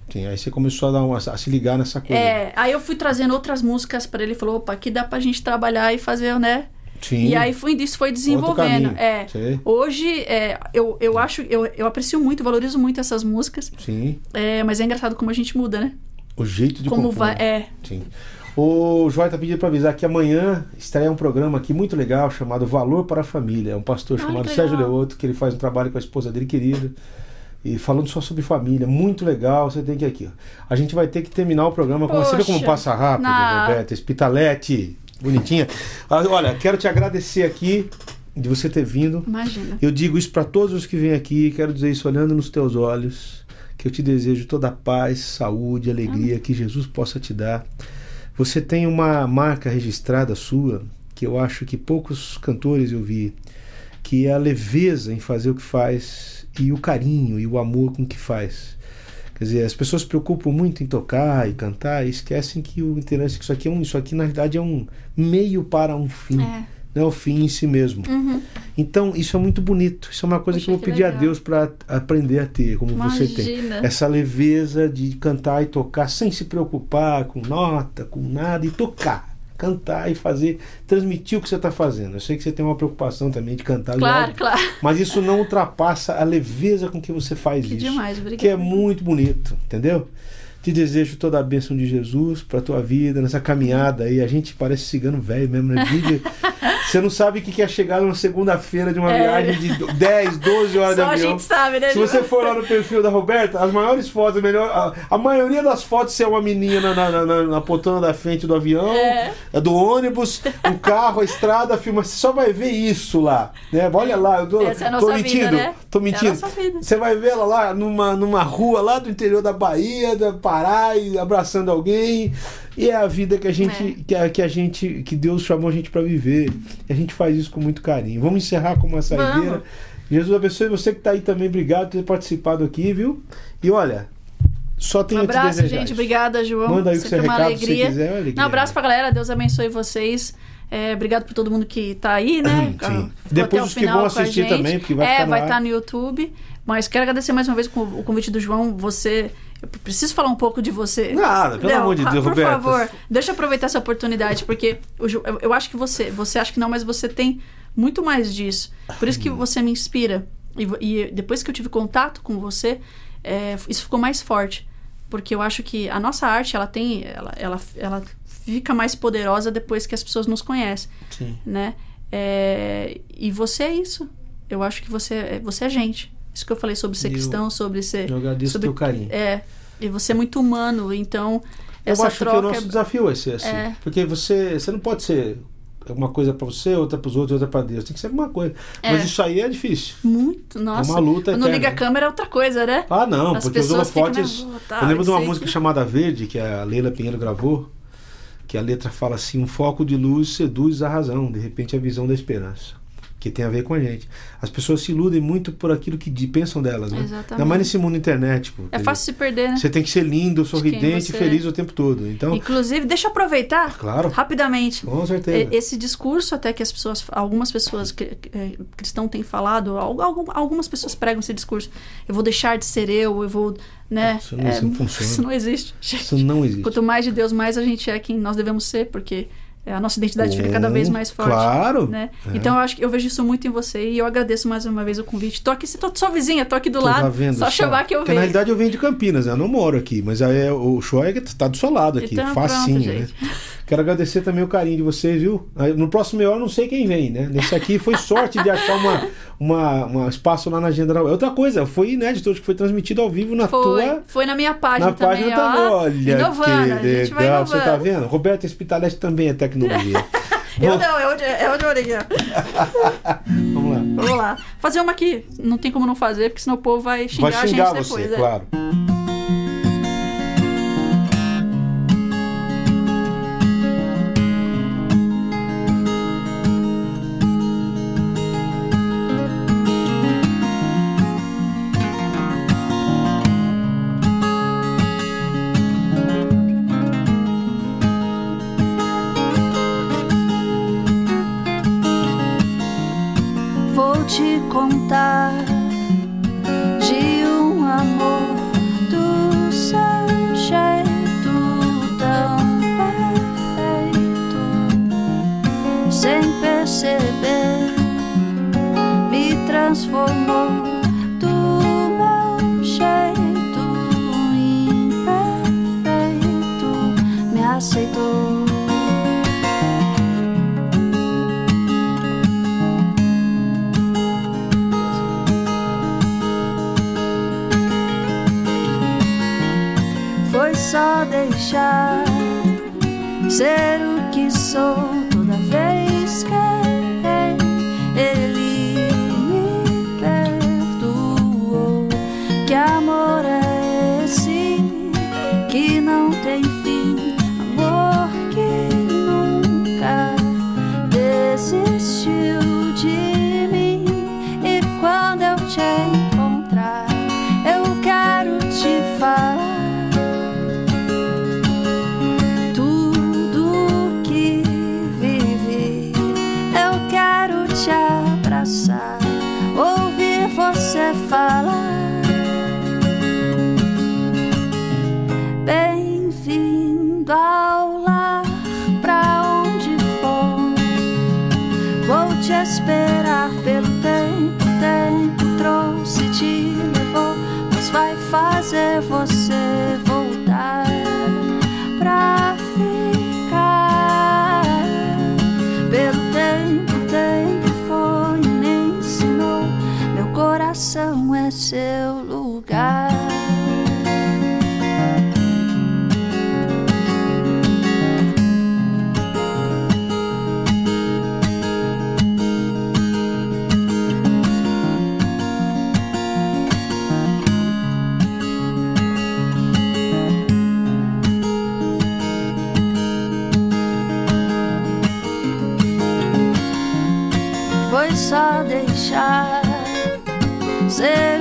Sim. Aí você começou a, dar uma, a se ligar nessa coisa. É, aí eu fui trazendo outras músicas pra ele e falou, opa, aqui dá pra gente trabalhar e fazer, né? Sim. E aí foi, isso foi desenvolvendo. É. Hoje, é, eu, eu acho, eu, eu aprecio muito, valorizo muito essas músicas. Sim. É, mas é engraçado como a gente muda, né? O jeito de como compor. vai. É. Sim. O Joy tá pedindo para avisar que amanhã estreia um programa aqui muito legal chamado Valor para a Família. É um pastor Ah, chamado Sérgio. Leoto, que ele faz um trabalho com a esposa dele querida. E falando só sobre família, muito legal, você tem que ir aqui. ó. A gente vai ter que terminar o programa com você vê como Poxa. passa rápido, Na- Roberta, Espitalete, bonitinha. Ah, Olha, quero te agradecer aqui de você ter vindo. Imagina. Eu digo isso para todos os que vêm aqui, quero dizer isso olhando nos teus olhos, que eu te desejo toda a paz, saúde, alegria que Jesus possa te dar. Você tem uma marca registrada sua, que eu acho que poucos cantores eu vi, que é a leveza em fazer o que faz e o carinho e o amor com que faz. Quer dizer, as pessoas se preocupam muito em tocar e cantar e esquecem que o interesse que isso aqui é um, isso aqui na verdade é um meio para um fim, É. não é o fim em si mesmo. Uhum. Então, isso é muito bonito. Isso é uma coisa Poxa, que eu vou que pedir a legal. Deus para aprender a ter, como você tem. Imagina. Essa leveza de cantar e tocar sem se preocupar com nota, com nada, e tocar. Cantar e fazer, transmitir o que você está fazendo. Eu sei que você tem uma preocupação também de cantar, Claro, lógico, claro. mas isso não ultrapassa a leveza com que você faz Que isso. demais, obrigada. Que é muito bonito, entendeu? Te desejo toda a bênção de Jesus para tua vida, nessa caminhada aí. A gente parece cigano velho mesmo, né? Você não sabe o que é chegar numa segunda-feira de uma É. viagem de 10, 12 horas Só de a avião. gente sabe, né? Se você for lá no perfil da Roberta, as maiores fotos, a, melhor, a, a maioria das fotos é uma menina na, na, na, na poltrona da frente do avião, É. é do ônibus, um carro, a estrada, filma. Você só vai ver isso lá. Né? Olha lá, eu tô, Essa é a tô nossa mentindo. vida, né? Tô É a mentindo. Você vai ver ela lá numa, numa rua lá do interior da Bahia, da Pará, e abraçando alguém. E é a vida que a gente, que, a, que a gente, que Deus chamou a gente para viver. E a gente faz isso com muito carinho. Vamos encerrar com uma saideira. Vamos. Jesus abençoe você que está aí também. Obrigado por ter participado aqui, viu? E olha, só Um tenho te abraço, desejar. gente. Obrigada, João. Manda aí o seu uma recado se você alegria. quiser. é alegria. Um abraço pra galera. Deus abençoe vocês. É, obrigado por todo mundo que tá aí, né? Sim. Depois os que vão assistir também, porque vai é, no vai ar. estar no YouTube. Mas quero agradecer mais uma vez o convite do João. Você. Eu preciso falar um pouco de você. Nada, pelo Não, amor de ah, Deus, por Roberta. favor, deixa eu aproveitar essa oportunidade, porque eu, eu acho que você, você acha que não, mas você tem muito mais disso. Por isso que você me inspira. E, e depois que eu tive contato com você, é, isso ficou mais forte. Porque eu acho que a nossa arte, ela tem. Ela, ela, ela fica mais poderosa depois que as pessoas nos conhecem, Sim. né? É, e você é isso. Eu acho que você, é- você é gente. Isso que eu falei sobre ser cristão, sobre ser. Eu agradeço o sobre- teu carinho. É. E você é muito humano, então. Eu essa acho troca que o nosso é- desafio vai ser assim. É. Porque você, você não pode ser uma coisa para você, outra para os outros, outra para Deus. Tem que ser uma coisa. Mas É. isso aí é difícil. Muito, nossa. uma luta Quando eterna. liga a câmera é outra coisa, né? Ah, não, As porque os holofotes. tá, eu lembro de uma música que- chamada Verde, que a Leila Pinheiro gravou, que a letra fala assim: um foco de luz seduz a razão, de repente a visão da esperança. Que tem a ver com a gente. As pessoas se iludem muito por aquilo que de- pensam delas, né? Exatamente. Ainda mais nesse mundo internet. Pô, É fácil se perder, né? Você tem que ser lindo, sorridente, você é. feliz o tempo todo. Então, Inclusive, deixa eu aproveitar claro, rapidamente. com certeza. E- Esse discurso até que as pessoas, algumas pessoas que, cristãos têm falado, al- algum- algumas pessoas pregam esse discurso. Eu vou deixar de ser eu, eu vou, né? Isso não- isso não funciona. Isso não existe. Isso não existe. Quanto mais de Deus, mais a gente é quem nós devemos ser, porque é, a nossa identidade fica cada vez mais forte. Claro. Né? É. Então eu acho que eu vejo isso muito em você e eu agradeço mais uma vez o convite. Tô aqui, tô sua vizinha, tô aqui do Tô lado. lá vendo só chamar que eu Porque venho. na realidade eu venho de Campinas, né? eu não moro aqui, mas aí é- o show é que tá do seu lado aqui, Então, facinho, pronto, né? Quero agradecer também o carinho de vocês, viu? No próximo eu não sei quem vem, né? Nesse aqui foi sorte de achar uma, uma, uma espaço lá na agenda. da- Outra coisa, foi inédito hoje que foi transmitido ao vivo na Foi, tua. foi na minha página Na também, página também, olha inovando, a que gente vai legal, você tá vendo? Roberto Espitalete também é tecnologia. Eu não, é onde, é onde eu orei. Vamos lá. Vamos lá. Fazer uma aqui. Não tem como não fazer, porque senão o povo vai xingar, Vai xingar a gente você, depois. é. claro. Sem perceber, me transformou do meu jeito imperfeito, me aceitou. Foi só deixar ser o que sou deixar ser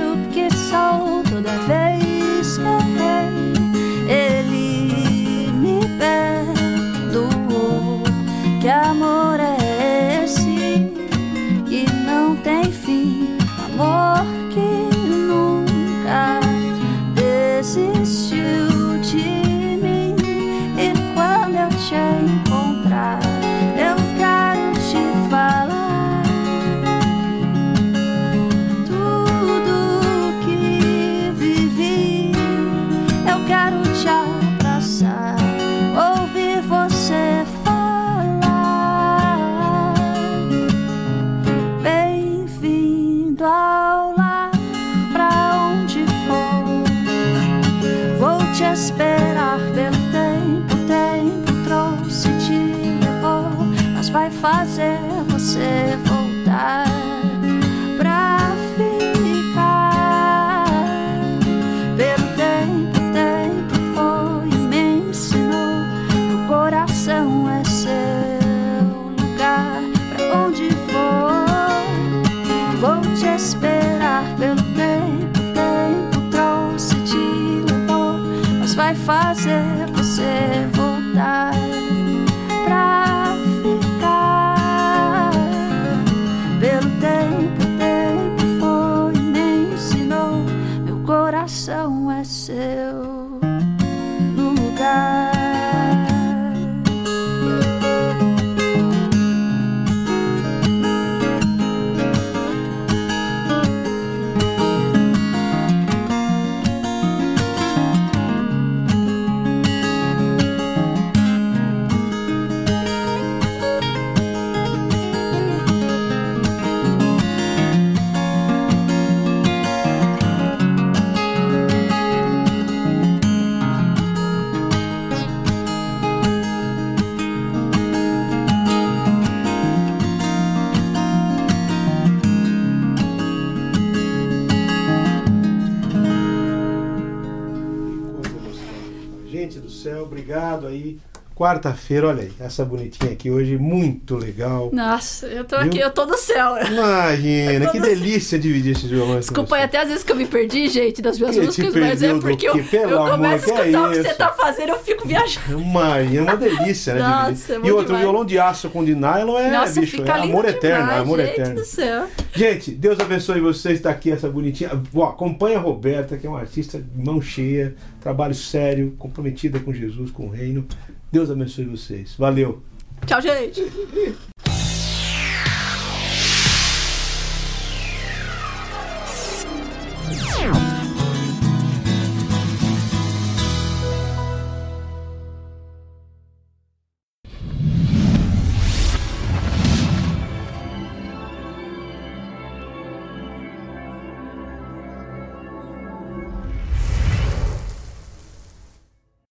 coração é seu obrigado aí. Quarta-feira, olha aí, essa bonitinha aqui hoje, muito legal. Nossa, eu tô Viu? aqui, eu tô no céu. Imagina, que no- delícia dividir esses violões. Desculpa você. até às vezes que eu me perdi, gente, das minhas Que músicas, mas é porque eu, eu começo a é escutar o que você tá fazendo, eu fico viajando. Imagina, é uma delícia, né? Nossa, é e outro, demais. violão de aço com de nylon é, Nossa, bicho, é amor eterno, demais, amor gente eterno. do céu. Gente, Deus abençoe vocês, está aqui essa bonitinha. Bom, acompanha a Roberta, que é uma artista de mão cheia, trabalho sério, comprometida com Jesus, com o reino. Deus abençoe vocês. Valeu. Tchau, gente.